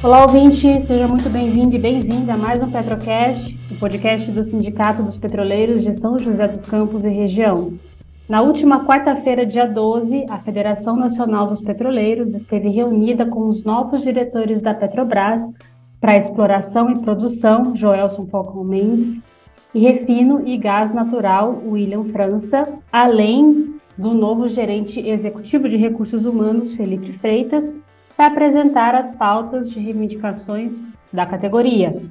Olá, ouvinte, seja muito bem-vindo e bem-vinda a mais um Petrocast, o podcast do Sindicato dos Petroleiros de São José dos Campos e região. Na última quarta-feira, dia 12, a Federação Nacional dos Petroleiros esteve reunida com os novos diretores da Petrobras para exploração e produção, Joelson Falcão Mendes, e refino e gás natural, William França, além do novo gerente executivo de recursos humanos, Felipe Freitas, para apresentar as pautas de reivindicações da categoria.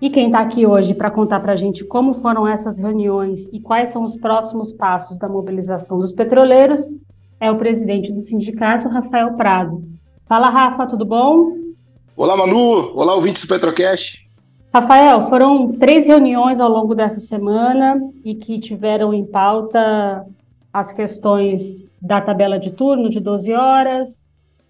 E quem está aqui hoje para contar para a gente como foram essas reuniões e quais são os próximos passos da mobilização dos petroleiros é o presidente do sindicato, Rafael Prado. Fala, Rafa, tudo bom? Olá, Manu. Olá, ouvintes do Petrocast. Rafael, foram três reuniões ao longo dessa semana e que tiveram em pauta as questões da tabela de turno de 12 horas,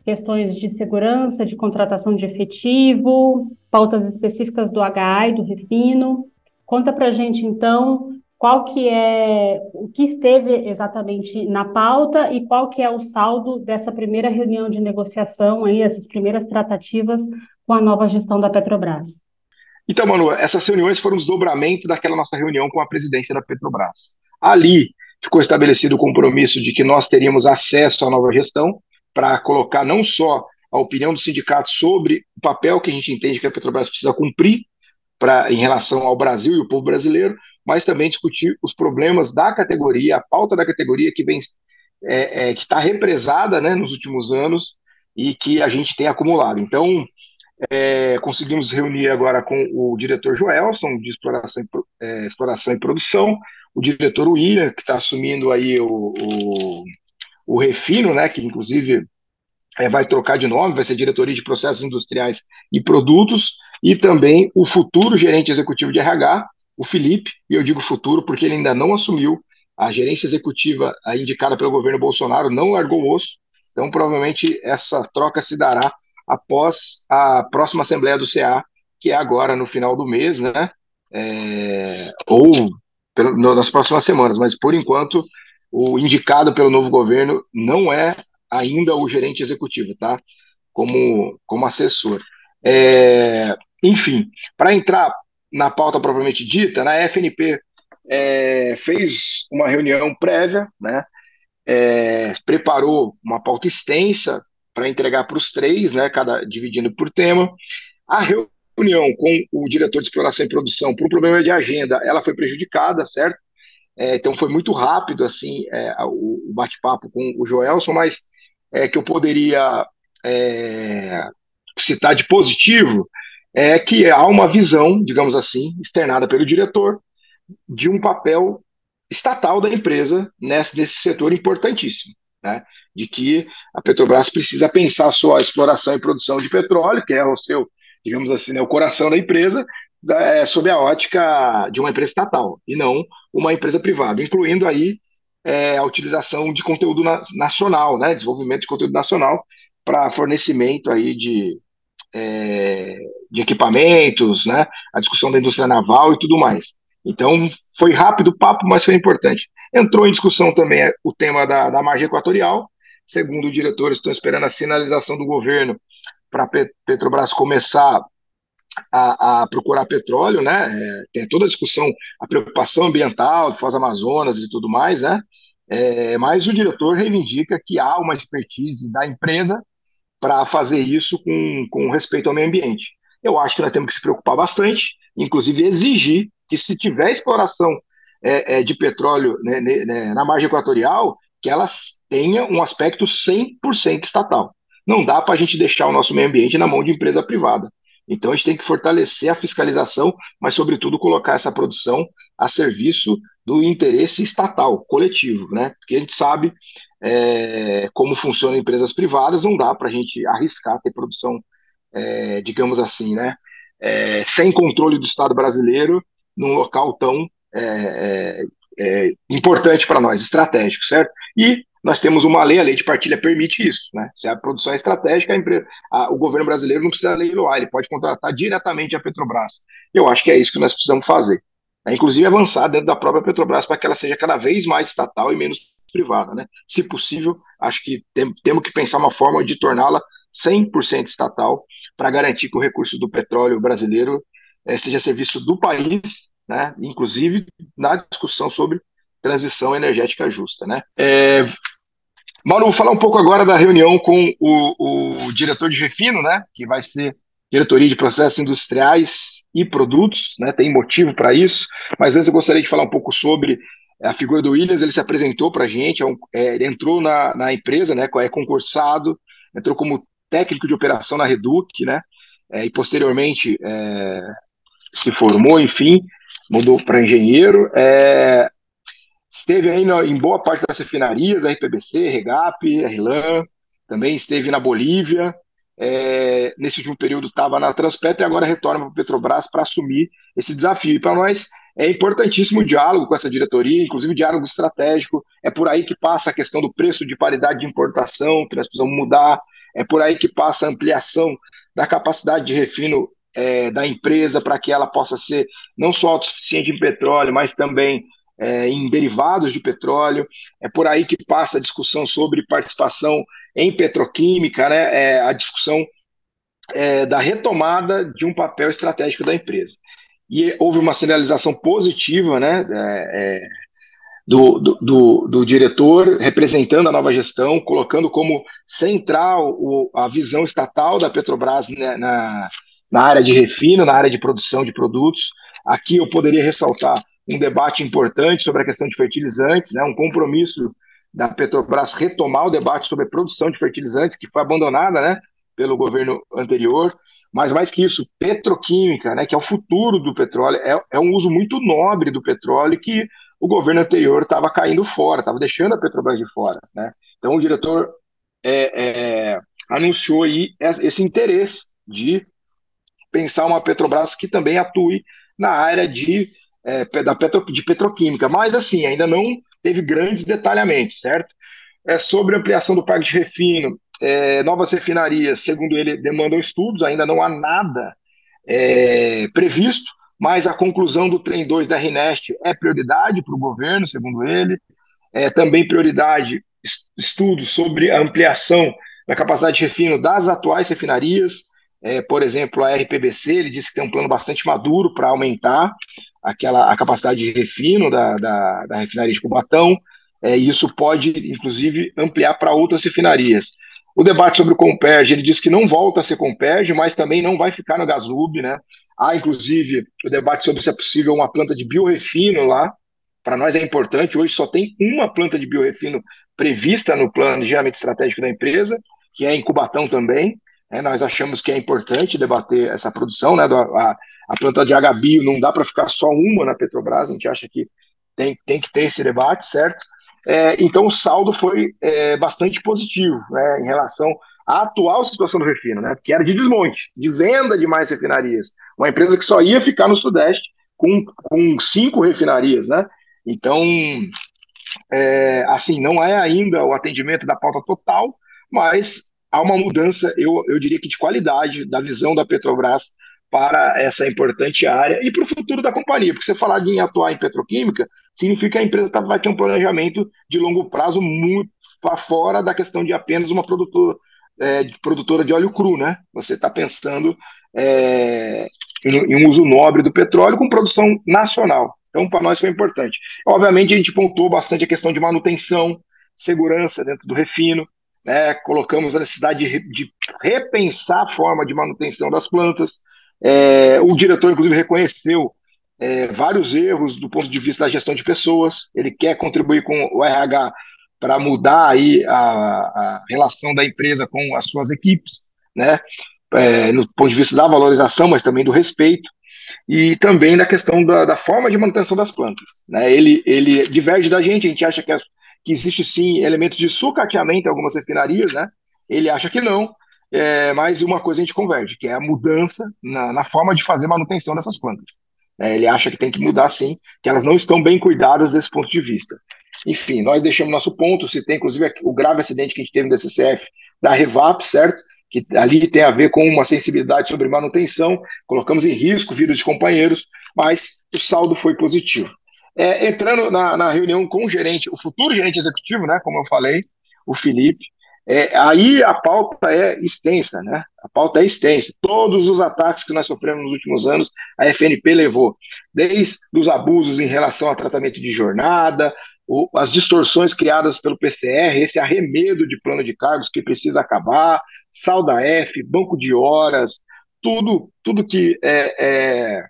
questões de segurança, de contratação de efetivo, pautas específicas do e do Refino. Conta para gente, então, qual que é, o que esteve exatamente na pauta e qual que é o saldo dessa primeira reunião de negociação, aí, essas primeiras tratativas com a nova gestão da Petrobras. Então, Manu, essas reuniões foram um desdobramento daquela nossa reunião com a presidência da Petrobras. Ali ficou estabelecido o compromisso de que nós teríamos acesso à nova gestão, para colocar não só a opinião do sindicato sobre o papel que a gente entende que a Petrobras precisa cumprir pra, em relação ao Brasil e o povo brasileiro, mas também discutir os problemas da categoria, a pauta da categoria que vem é, é, que está represada né, nos últimos anos e que a gente tem acumulado. Então, é, conseguimos reunir agora com o diretor Joelson, de exploração e, é, exploração e produção, o diretor William, que está assumindo aí o, o o Refino, né, que inclusive é, vai trocar de nome, vai ser diretoria de processos industriais e produtos, e também o futuro gerente executivo de RH, o Felipe, e eu digo futuro porque ele ainda não assumiu. A gerência executiva indicada pelo governo Bolsonaro, não largou o osso, então provavelmente essa troca se dará após a próxima Assembleia do CA, que é agora no final do mês, né? É, ou pelo, nas próximas semanas, mas por enquanto o indicado pelo novo governo não é ainda o gerente executivo, tá? Como, como assessor. É, enfim, para entrar na pauta propriamente dita, na FNP é, fez uma reunião prévia, né? É, preparou uma pauta extensa para entregar para os três, né? Cada dividindo por tema. A reunião com o diretor de exploração e produção, por um problema de agenda, ela foi prejudicada, certo? É, então foi muito rápido assim é, o, bate-papo com o Joelson, mas é, que eu poderia é, citar de positivo é que há uma visão, digamos assim, externada pelo diretor de um papel estatal da empresa nesse, nesse setor importantíssimo. Né, de que a Petrobras precisa pensar a sua exploração e produção de petróleo, que é o seu, digamos assim, né, o coração da empresa, é, sob a ótica de uma empresa estatal e não uma empresa privada, incluindo aí é, a utilização de conteúdo na, nacional, né, desenvolvimento de conteúdo nacional para fornecimento aí de, é, de equipamentos, né, a discussão da indústria naval e tudo mais. Então, foi rápido o papo, mas foi importante. Entrou em discussão também o tema da, da margem equatorial. Segundo o diretor, estão esperando a sinalização do governo para a Petrobras começar a, a procurar petróleo, né? É, tem toda a discussão, a preocupação ambiental, Foz Amazonas e tudo mais, né? É, mas o diretor reivindica que há uma expertise da empresa para fazer isso com, com respeito ao meio ambiente. Eu acho que nós temos que se preocupar bastante, inclusive exigir que se tiver exploração é, é, de petróleo né, né, na margem equatorial, que elas tenham um aspecto 100% estatal. Não dá para a gente deixar o nosso meio ambiente na mão de empresa privada. Então a gente tem que fortalecer a fiscalização, mas, sobretudo, colocar essa produção a serviço do interesse estatal, coletivo, né? Porque a gente sabe é, como funcionam empresas privadas, não dá para a gente arriscar ter produção, é, digamos assim, né? É, sem controle do Estado brasileiro num local tão é, é, é, importante para nós, estratégico, certo? E nós temos uma lei, a lei de partilha permite isso, né? Se a produção é estratégica, a empresa, a, o governo brasileiro não precisa leiloar, ele pode contratar diretamente a Petrobras. Eu acho que é isso que nós precisamos fazer. É, inclusive avançar dentro da própria Petrobras para que ela seja cada vez mais estatal e menos privada. Né? Se possível, acho que tem, temos que pensar uma forma de torná-la 100% estatal para garantir que o recurso do petróleo brasileiro é, esteja a serviço do país, né? inclusive na discussão sobre transição energética justa. Né? É, Mauro, vou falar um pouco agora da reunião com o, o diretor de refino, né, que vai ser diretoria de processos industriais e produtos, né, tem motivo para isso, mas antes eu gostaria de falar um pouco sobre a figura do Williams, ele se apresentou para a gente, é um, é, ele entrou na, na empresa, né, é concursado, entrou como técnico de operação na Reduc, né, é, e posteriormente é, se formou, enfim, mudou para engenheiro, é, Esteve aí em boa parte das refinarias, RPBC, Regap, RLAN, também esteve na Bolívia. É, nesse último período estava na Transpetro e agora retorna para a Petrobras para assumir esse desafio. E para nós é importantíssimo o diálogo com essa diretoria, inclusive o diálogo estratégico. É por aí que passa a questão do preço de paridade de importação, que nós precisamos mudar. É por aí que passa a ampliação da capacidade de refino é, da empresa para que ela possa ser não só autossuficiente em petróleo, mas também é, em derivados de petróleo. É por aí que passa a discussão sobre participação em petroquímica, né, é, a discussão é, da retomada de um papel estratégico da empresa. E houve uma sinalização positiva né, é, é, do, do, do, do, diretor representando a nova gestão, colocando como central o, a visão estatal da Petrobras né, na, na área de refino, na área de produção de produtos. Aqui eu poderia ressaltar um debate importante sobre a questão de fertilizantes, né, um compromisso da Petrobras retomar o debate sobre a produção de fertilizantes, que foi abandonada né, pelo governo anterior. Mas mais que isso, petroquímica, né, que é o futuro do petróleo, é, é um uso muito nobre do petróleo que o governo anterior estava caindo fora, estava deixando a Petrobras de fora. Né? Então o diretor é, é, anunciou aí esse interesse de pensar uma Petrobras que também atue na área de é, da petro, de petroquímica, mas assim, ainda não teve grandes detalhamentos, certo? É sobre ampliação do parque de refino, é, novas refinarias, segundo ele, demandam estudos, ainda não há nada é, previsto, mas a conclusão do trem 2 da RNEST é prioridade para o governo, segundo ele. É também prioridade estudos sobre a ampliação da capacidade de refino das atuais refinarias, é, por exemplo, a RPBC, ele disse que tem um plano bastante maduro para aumentar aquela, a capacidade de refino da, da, da refinaria de Cubatão, é, e isso pode, inclusive, ampliar para outras refinarias. O debate sobre o Comperge, ele diz que não volta a ser Comperge, mas também não vai ficar no Gaslub, né? Há, inclusive, o debate sobre se é possível uma planta de biorefino lá. Para nós é importante, hoje só tem uma planta de biorefino prevista no plano geramento estratégico da empresa, que é em Cubatão também. É, nós achamos que é importante debater essa produção, né? a, a planta de Agabio não dá para ficar só uma na Petrobras, a gente acha que tem, tem que ter esse debate, certo? É, então o saldo foi é, bastante positivo né, em relação à atual situação do refino, né? Que era de desmonte, de venda de mais refinarias. Uma empresa que só ia ficar no Sudeste com, com cinco refinarias, né? Então, é, assim, não é ainda o atendimento da pauta total, mas há uma mudança, eu, eu diria que de qualidade, da visão da Petrobras para essa importante área e para o futuro da companhia, porque você falar de atuar em petroquímica significa que a empresa tá, vai ter um planejamento de longo prazo muito para fora da questão de apenas uma produtora, é, produtora de óleo cru, né? Você está pensando é, em, em um uso nobre do petróleo com produção nacional. Então, para nós foi importante. Obviamente, a gente pontuou bastante a questão de manutenção, segurança dentro do refino, né, colocamos a necessidade de, de, repensar a forma de manutenção das plantas. É, o diretor, inclusive, reconheceu é, vários erros do ponto de vista da gestão de pessoas. Ele quer contribuir com o RH para mudar aí a, a, relação da empresa com as suas equipes, né, é, no ponto de vista da valorização, mas também do respeito. E também da questão da, da forma de manutenção das plantas. Né? Ele, ele diverge da gente, a gente acha que as, que existe sim elementos de sucateamento em algumas refinarias, né? Ele acha que não, é, mas uma coisa a gente converge, que é a mudança na, na forma de fazer manutenção dessas plantas. É, ele acha que tem que mudar sim, que elas não estão bem cuidadas desse ponto de vista. Enfim, nós deixamos nosso ponto, se tem inclusive o grave acidente que a gente teve no DCCF da Revap, certo? Que ali tem a ver com uma sensibilidade sobre manutenção, colocamos em risco vidas de companheiros, mas o saldo foi positivo. É, entrando na, na, reunião com o gerente, o futuro gerente executivo, né, como eu falei, o Felipe, é, aí a pauta é extensa, né? A pauta é extensa. Todos os ataques que nós sofremos nos últimos anos, a FNP levou, desde os abusos em relação ao tratamento de jornada, o, as distorções criadas pelo PCR, esse arremedo de plano de cargos que precisa acabar, salda F, banco de horas, tudo, tudo que é, é,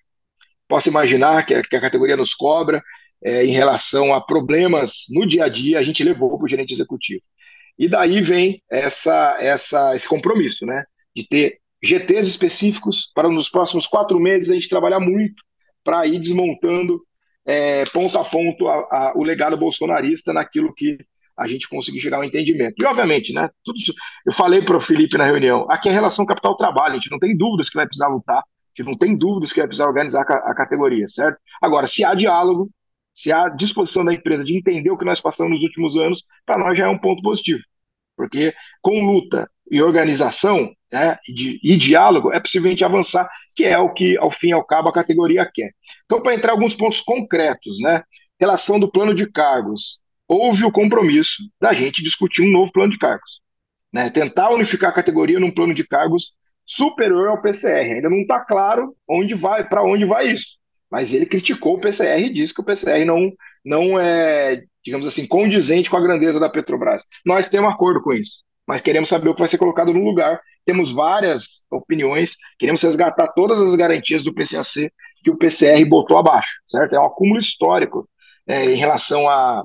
possa imaginar que a, que a, categoria nos cobra é, em relação a problemas no dia a dia, a gente levou para o gerente executivo. E daí vem essa, essa, esse compromisso, né? De ter GTs específicos para nos próximos quatro meses a gente trabalhar muito para ir desmontando é, ponto a ponto a, a, o legado bolsonarista naquilo que a gente conseguir chegar ao entendimento. E, obviamente, né, tudo isso, eu falei para o Felipe na reunião, aqui é relação capital-trabalho, a gente não tem dúvidas que vai precisar lutar, gente não tem dúvidas que vai precisar organizar a, categoria, certo? Agora, se há diálogo, se há disposição da empresa de entender o que nós passamos nos últimos anos, para nós já é um ponto positivo. Porque com luta e organização né, e, de, e diálogo é possível a gente avançar, que é o que, ao fim e ao cabo, a categoria quer. Então, para entrar em alguns pontos concretos, né? Relação do plano de cargos. Houve o compromisso da gente discutir um novo plano de cargos. Né, tentar unificar a categoria num plano de cargos superior ao PCR. Ainda não está claro onde vai, para onde vai isso. Mas ele criticou o PCR e disse que o PCR não, não é, digamos assim, condizente com a grandeza da Petrobras. Nós temos acordo com isso, mas queremos saber o que vai ser colocado no lugar. Temos várias opiniões, queremos resgatar todas as garantias do PCAC que o PCR botou abaixo, certo? É um acúmulo histórico é, em relação a,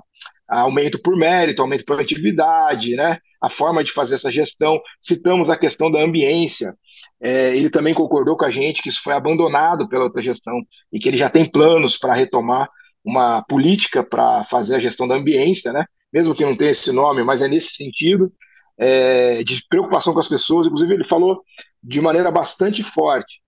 a aumento por mérito, aumento por atividade, né? a forma de fazer essa gestão. Citamos a questão da ambiência, é, ele também concordou com a gente que isso foi abandonado pela outra gestão e que ele já tem planos para retomar uma política para fazer a gestão da ambiência, né? mesmo que não tenha esse nome, mas é nesse sentido, é, de preocupação com as pessoas. Inclusive, ele falou de maneira bastante forte: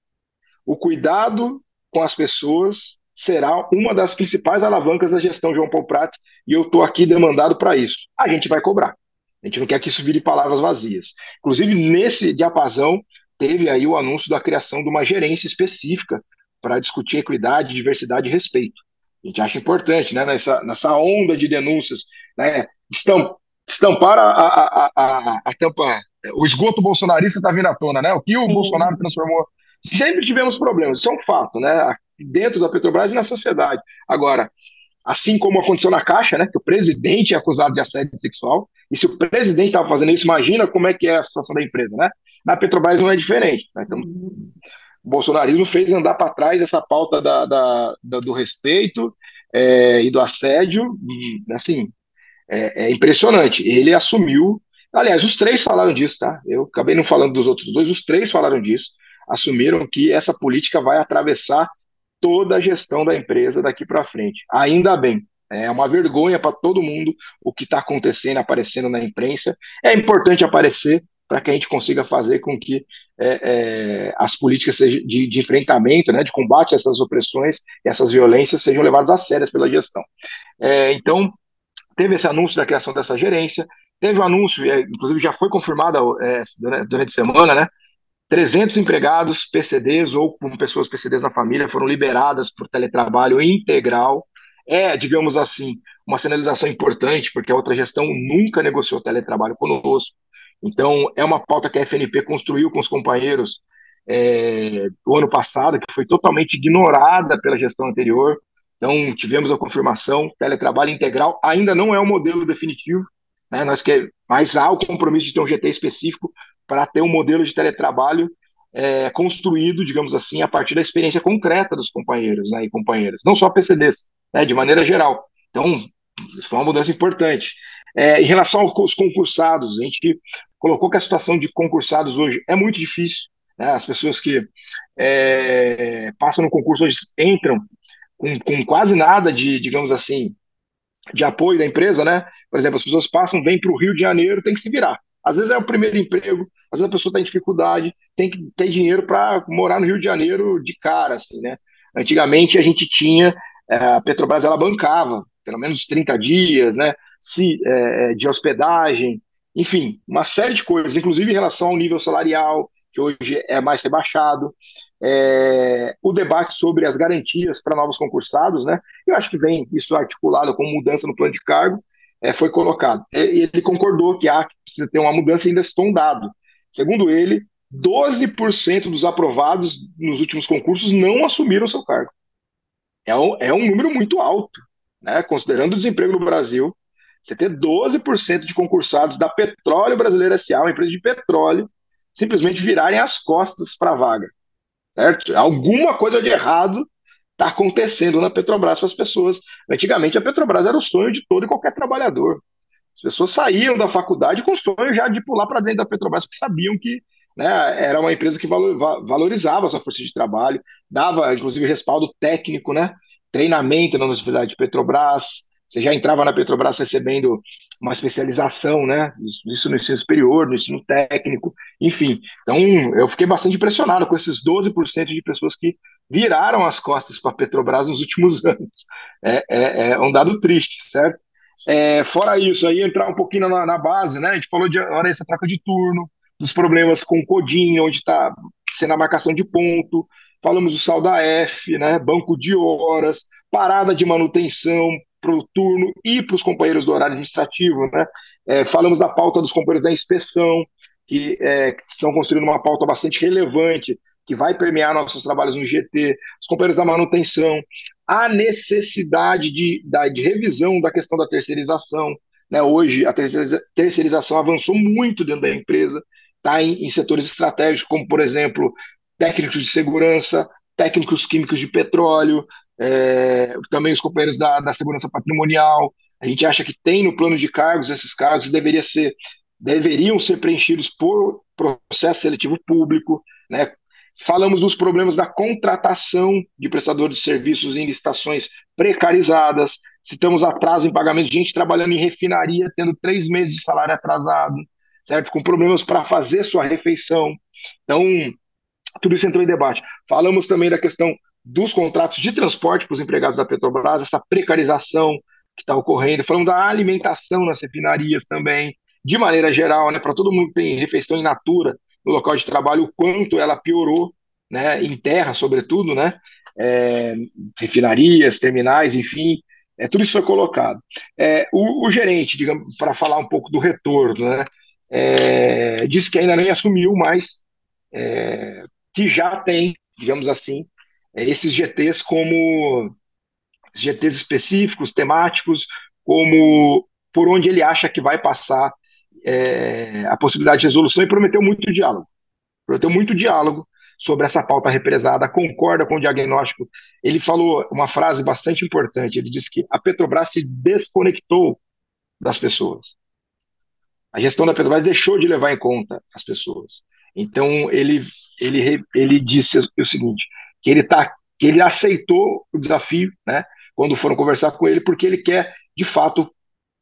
o cuidado com as pessoas será uma das principais alavancas da gestão João Paulo Prats e eu estou aqui demandado para isso. A gente vai cobrar. A gente não quer que isso vire palavras vazias. Inclusive, nesse diapasão, teve aí o anúncio da criação de uma gerência específica para discutir equidade, diversidade e respeito. A gente acha importante, né, nessa, nessa onda de denúncias, né, estampar a, a, a, a, tampa, o esgoto bolsonarista está vindo à tona, né, o que o Bolsonaro transformou. Sempre tivemos problemas, isso é um fato, né, dentro da Petrobras e na sociedade. Agora, assim como aconteceu na Caixa, né, que o presidente é acusado de assédio sexual, e se o presidente estava fazendo isso, imagina como é que é a situação da empresa, né? Na Petrobras não é diferente. Né? Então, o bolsonarismo fez andar para trás essa pauta da, da, da do respeito é, e do assédio, e, assim, é, é, impressionante. Ele assumiu, aliás, os três falaram disso, tá? Eu acabei não falando dos outros dois, os três falaram disso, assumiram que essa política vai atravessar toda a gestão da empresa daqui para frente. Ainda bem, é uma vergonha para todo mundo o que está acontecendo, aparecendo na imprensa. É importante aparecer, para que a gente consiga fazer com que é, é, as políticas de, de, enfrentamento, né, de combate a essas opressões, essas violências sejam levadas a sérias pela gestão. É, então, teve esse anúncio da criação dessa gerência, teve o um anúncio, é, inclusive já foi confirmada é, durante a semana, né, 300 empregados PCDs ou com pessoas PCDs na família foram liberadas por teletrabalho integral. É, digamos assim, uma sinalização importante, porque a outra gestão nunca negociou teletrabalho conosco. Então, é uma pauta que a FNP construiu com os companheiros é, o ano passado, que foi totalmente ignorada pela gestão anterior. Então, tivemos a confirmação, teletrabalho integral ainda não é o modelo definitivo, né? Nós quer, mas há o compromisso de ter um GT específico para ter um modelo de teletrabalho é, construído, digamos assim, a partir da experiência concreta dos companheiros né, e companheiras, não só PCDs, né, de maneira geral. Então, isso foi uma mudança importante. É, em relação aos concursados, a gente colocou que a situação de concursados hoje é muito difícil. Né? As pessoas que é, passam no concurso hoje entram com, com, quase nada de, digamos assim, de apoio da empresa, né? Por exemplo, as pessoas passam, vêm para o Rio de Janeiro, tem que se virar. Às vezes é o primeiro emprego, às vezes a pessoa está em dificuldade, tem que ter dinheiro para morar no Rio de Janeiro de cara, assim, né? Antigamente a gente tinha, é, a Petrobras ela bancava pelo menos 30 dias, né? Se, é, de hospedagem, enfim, uma série de coisas, inclusive em relação ao nível salarial, que hoje é mais rebaixado. é, o debate sobre as garantias para novos concursados, né? Eu acho que vem isso articulado com mudança no plano de cargo, é, foi colocado. E ele concordou que há que precisa ter uma mudança ainda citou um dado. Segundo ele, 12% dos aprovados nos últimos concursos não assumiram seu cargo. É um, é um número muito alto, né? Considerando o desemprego no Brasil, você ter 12% de concursados da Petróleo Brasileira S.A., uma empresa de petróleo, simplesmente virarem as costas para a vaga certo? Alguma coisa de errado está acontecendo na Petrobras para as pessoas. Antigamente, a Petrobras era o sonho de todo e qualquer trabalhador. As pessoas saíam da faculdade com o sonho já de pular para dentro da Petrobras, porque sabiam que né, era uma empresa que valorizava a sua força de trabalho, dava, inclusive, respaldo técnico, né, treinamento na Universidade de Petrobras. Você já entrava na Petrobras recebendo uma especialização, né? Isso no ensino superior, no ensino técnico, enfim. Então, eu fiquei bastante impressionado com esses 12% de pessoas que viraram as costas para a Petrobras nos últimos anos. É, é, é um dado triste, certo? É, fora isso, aí entrar um pouquinho na, na, base, né? A gente falou de hora essa troca de turno, dos problemas com o Codinho, onde está sendo a marcação de ponto, falamos do sal da F, né? Banco de horas, parada de manutenção, para o turno e para os companheiros do horário administrativo. Né? É, falamos da pauta dos companheiros da inspeção, que, é, que estão construindo uma pauta bastante relevante, que vai permear nossos trabalhos no GT, os companheiros da manutenção, a necessidade de, de revisão da questão da terceirização. Né? Hoje, a terceirização avançou muito dentro da empresa, está em, em setores estratégicos, como, por exemplo, técnicos de segurança, técnicos químicos de petróleo, é, também os companheiros da, da segurança patrimonial. A gente acha que tem no plano de cargos esses cargos deveria ser, deveriam ser preenchidos por processo seletivo público. Né? Falamos dos problemas da contratação de prestadores de serviços em licitações precarizadas. Citamos atraso em pagamento de gente trabalhando em refinaria, tendo três meses de salário atrasado, certo? Com problemas para fazer sua refeição. Então, tudo isso entrou em debate. Falamos também da questão dos contratos de transporte para os empregados da Petrobras, essa precarização que está ocorrendo. Falamos da alimentação nas refinarias também, de maneira geral, né, para todo mundo que tem refeição in natura no local de trabalho, o quanto ela piorou, né, em terra, sobretudo, né, é, refinarias, terminais, enfim, é, tudo isso foi colocado. É, o, o, gerente, digamos, para falar um pouco do retorno, né, é, disse que ainda nem assumiu, mas é, que já tem, digamos assim, é, esses GTs como GTs específicos, temáticos, como por onde ele acha que vai passar é, a possibilidade de resolução e prometeu muito diálogo. Prometeu muito diálogo sobre essa pauta represada, concorda com o diagnóstico. Ele falou uma frase bastante importante, ele disse que a Petrobras se desconectou das pessoas. A gestão da Petrobras deixou de levar em conta as pessoas. Então ele ele ele disse o seguinte, que ele tá que ele aceitou o desafio, né, quando foram conversar com ele, porque ele quer de fato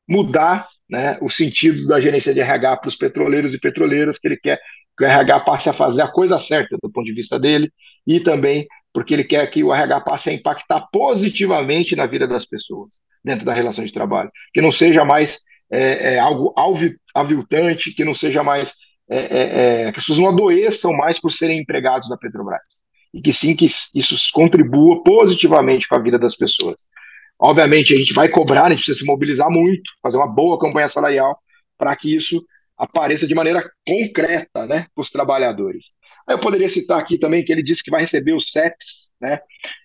mudar, né, o sentido da gerência de RH para os petroleiros e petroleiras, que ele quer que o RH passe a fazer a coisa certa do ponto de vista dele e também porque ele quer que o RH passe a impactar positivamente na vida das pessoas dentro da relação de trabalho, que não seja mais é, é, algo aviltante, que não seja mais é, é, é, que as pessoas não adoeçam mais por serem empregados da Petrobras. E que sim, que isso contribua positivamente com a vida das pessoas. Obviamente, a gente vai cobrar, a gente precisa se mobilizar muito, fazer uma boa campanha salarial para que isso apareça de maneira concreta né, para os trabalhadores. Eu poderia citar aqui também que ele disse que vai receber os CEPs, né,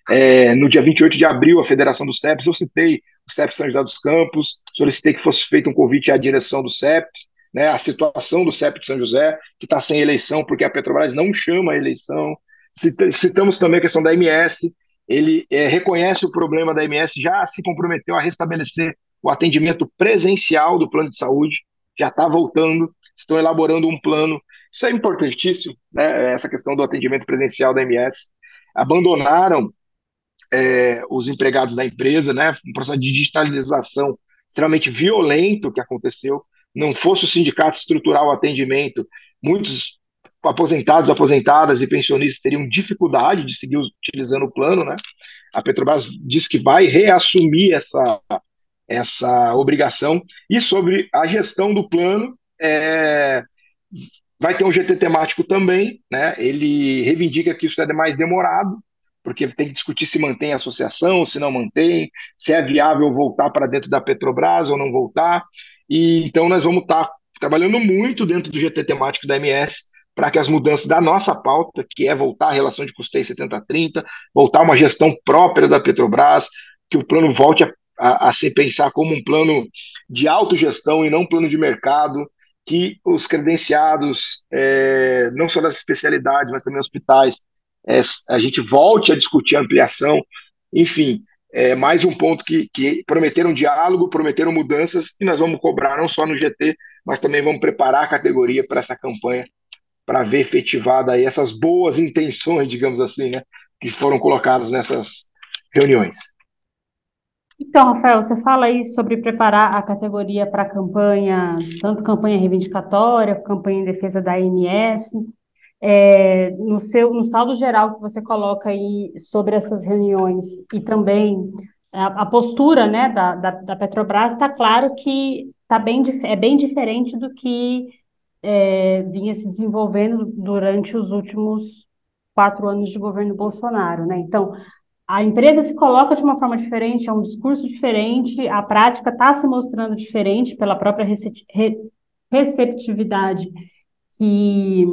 é, no dia 28 de abril, a Federação dos CEPs. Eu citei o CEP São José dos Campos, solicitei que fosse feito um convite à direção do CEPs, né, a situação do CEP de São José, que está sem eleição, porque a Petrobras não chama a eleição. Citamos também a questão da MS, ele é, reconhece o problema da MS, já se comprometeu a restabelecer o atendimento presencial do plano de saúde, já está voltando, estão elaborando um plano. Isso é importantíssimo, né, essa questão do atendimento presencial da MS. Abandonaram é, os empregados da empresa, né, um processo de digitalização extremamente violento que aconteceu não fosse o sindicato estruturar o atendimento, muitos aposentados, aposentadas e pensionistas teriam dificuldade de seguir utilizando o plano, né? A Petrobras diz que vai reassumir essa, essa obrigação. E sobre a gestão do plano, é, Vai ter um GT temático também, né? Ele reivindica que isso é mais demorado, porque tem que discutir se mantém a associação, se não mantém, se é viável voltar para dentro da Petrobras ou não voltar. E então nós vamos estar tá trabalhando muito dentro do GT temático da MS para que as mudanças da nossa pauta, que é voltar à relação de custeio 70-30, voltar a uma gestão própria da Petrobras, que o plano volte a, a, a se pensar como um plano de autogestão e não um plano de mercado, que os credenciados, é, não só das especialidades, mas também hospitais, é, a gente volte a discutir a ampliação, enfim, é mais um ponto que, que prometeram diálogo, prometeram mudanças, e nós vamos cobrar não só no GT, mas também vamos preparar a categoria para essa campanha, para ver efetivada aí essas boas intenções, digamos assim, né, que foram colocadas nessas reuniões. Então, Rafael, você fala aí sobre preparar a categoria para a campanha, tanto campanha reivindicatória, campanha em defesa da AMS. É, no seu no saldo geral que você coloca aí sobre essas reuniões e também a, a postura né, da, da, da Petrobras, está claro que tá bem, é bem diferente do que é, vinha se desenvolvendo durante os últimos quatro anos de governo Bolsonaro. Né? Então, a empresa se coloca de uma forma diferente, é um discurso diferente, a prática está se mostrando diferente pela própria receptividade que,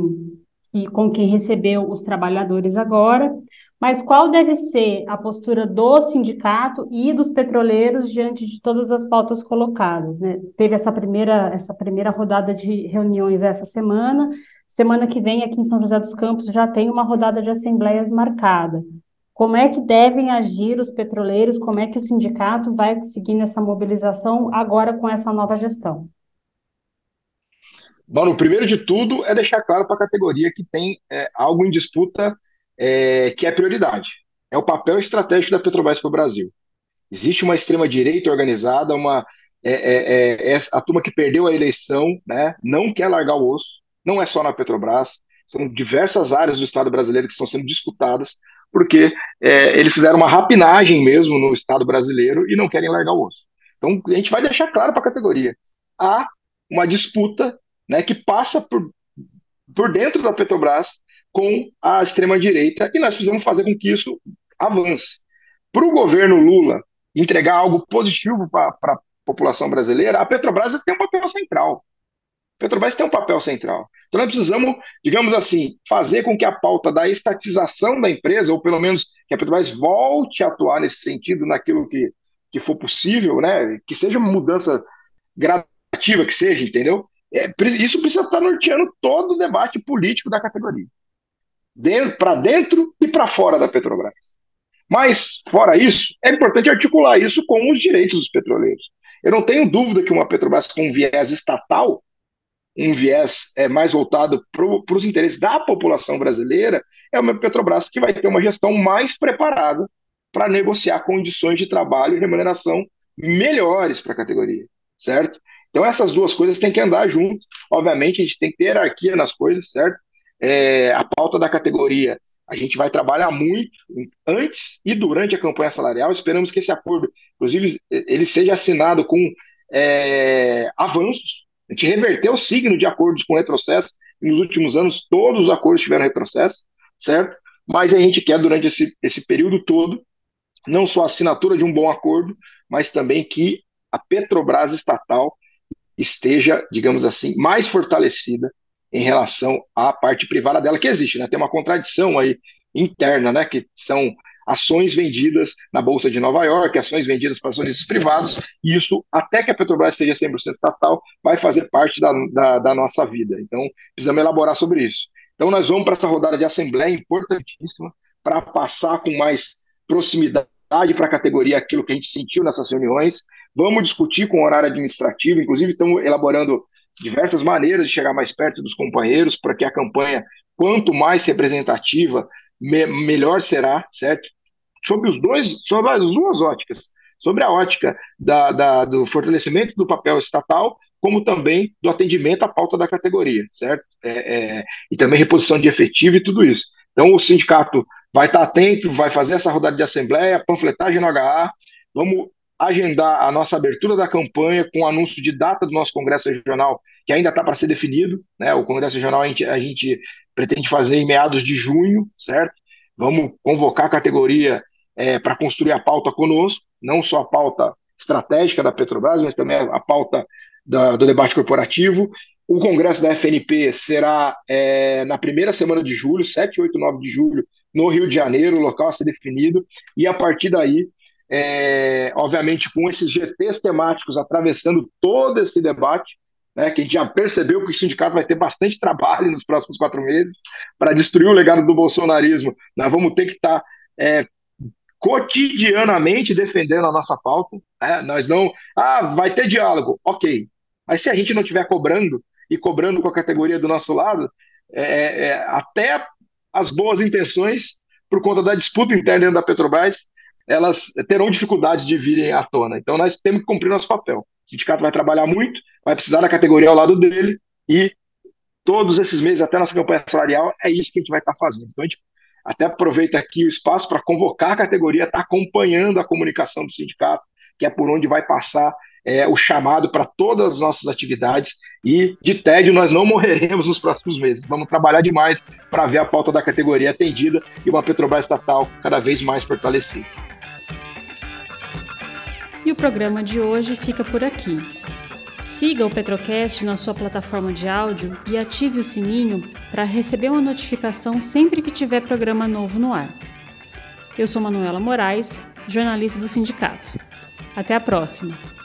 que, com quem recebeu os trabalhadores agora. Mas qual deve ser a postura do sindicato e dos petroleiros diante de todas as pautas colocadas? Né? Teve essa primeira, essa primeira rodada de reuniões essa semana. Semana que vem, aqui em São José dos Campos, já tem uma rodada de assembleias marcada. Como é que devem agir os petroleiros? Como é que o sindicato vai seguir nessa mobilização agora com essa nova gestão? Bom, o primeiro de tudo é deixar claro para a categoria que tem é, algo em disputa é, que é prioridade. É o papel estratégico da Petrobras para o Brasil. Existe uma extrema-direita organizada, uma, é, é, é, a turma que perdeu a eleição né, não quer largar o osso, não é só na Petrobras, são diversas áreas do Estado brasileiro que estão sendo disputadas porque é, eles fizeram uma rapinagem mesmo no Estado brasileiro e não querem largar o osso. Então, a gente vai deixar claro para a categoria. Há uma disputa né, que passa por, por dentro da Petrobras com a extrema-direita e nós precisamos fazer com que isso avance. Para o governo Lula entregar algo positivo para a população brasileira, a Petrobras tem um papel central. Petrobras tem um papel central. Então nós precisamos, digamos assim, fazer com que a pauta da estatização da empresa, ou pelo menos que a Petrobras volte a atuar nesse sentido, naquilo que, que for possível, né? que seja uma mudança gradativa, que seja, entendeu? É, isso precisa estar norteando todo o debate político da categoria. Para dentro e para fora da Petrobras. Mas, fora isso, é importante articular isso com os direitos dos petroleiros. Eu não tenho dúvida que uma Petrobras com viés estatal um viés é, mais voltado para os interesses da população brasileira, é uma Petrobras que vai ter uma gestão mais preparada para negociar condições de trabalho e remuneração melhores para a categoria, certo? Então essas duas coisas têm que andar junto. Obviamente a gente tem que ter hierarquia nas coisas, certo? É, a pauta da categoria a gente vai trabalhar muito antes e durante a campanha salarial. Esperamos que esse acordo, inclusive, ele seja assinado com é, avanços a gente reverteu o signo de acordos com retrocesso, nos últimos anos todos os acordos tiveram retrocesso, certo? Mas a gente quer, durante esse, esse período todo, não só a assinatura de um bom acordo, mas também que a Petrobras estatal esteja, digamos assim, mais fortalecida em relação à parte privada dela que existe, né? Tem uma contradição aí interna, né? Que são ações vendidas na Bolsa de Nova York, ações vendidas para acionistas privados, e isso, até que a Petrobras seja 100% estatal, vai fazer parte da, da, da nossa vida. Então, precisamos elaborar sobre isso. Então, nós vamos para essa rodada de assembleia importantíssima para passar com mais proximidade para a categoria aquilo que a gente sentiu nessas reuniões. Vamos discutir com o horário administrativo, inclusive estamos elaborando diversas maneiras de chegar mais perto dos companheiros para que a campanha, quanto mais representativa, me melhor será, certo? sobre os dois, sobre as duas óticas, sobre a ótica da, da, do fortalecimento do papel estatal, como também do atendimento à pauta da categoria, certo? É, é, e também reposição de efetivo e tudo isso. Então o sindicato vai estar atento, vai fazer essa rodada de assembleia, panfletagem no HA, vamos agendar a nossa abertura da campanha com o anúncio de data do nosso Congresso Regional, que ainda está para ser definido. Né? O Congresso Regional a gente, a gente pretende fazer em meados de junho, certo? Vamos convocar a categoria é, para construir a pauta conosco, não só a pauta estratégica da Petrobras, mas também a pauta da, do debate corporativo. O congresso da FNP será é, na primeira semana de julho, 7, 8, 9 de julho, no Rio de Janeiro, o local a ser definido, e a partir daí, é, obviamente, com esses GTs temáticos atravessando todo esse debate, né, que a gente já percebeu que o sindicato vai ter bastante trabalho nos próximos quatro meses para destruir o legado do bolsonarismo. Nós vamos ter que estar tá, é, cotidianamente defendendo a nossa pauta. Né? Nós não. Ah, vai ter diálogo. Ok. Mas se a gente não estiver cobrando e cobrando com a categoria do nosso lado, é, é, é, até as boas intenções, por conta da disputa interna da Petrobras, elas terão dificuldade de virem à tona. Então nós temos que cumprir nosso papel. O sindicato vai trabalhar muito, vai precisar da categoria ao lado dele e todos esses meses, até nossa campanha salarial, é isso que a gente vai estar fazendo. Então a gente até aproveita aqui o espaço para convocar a categoria, estar tá acompanhando a comunicação do sindicato, que é por onde vai passar é, o chamado para todas as nossas atividades e de tédio nós não morreremos nos próximos meses. Vamos trabalhar demais para ver a pauta da categoria atendida e uma Petrobras estatal cada vez mais fortalecida. E o programa de hoje fica por aqui. Siga o Petrocast na sua plataforma de áudio e ative o sininho para receber uma notificação sempre que tiver programa novo no ar. Eu sou Manuela Moraes, jornalista do sindicato. Até a próxima!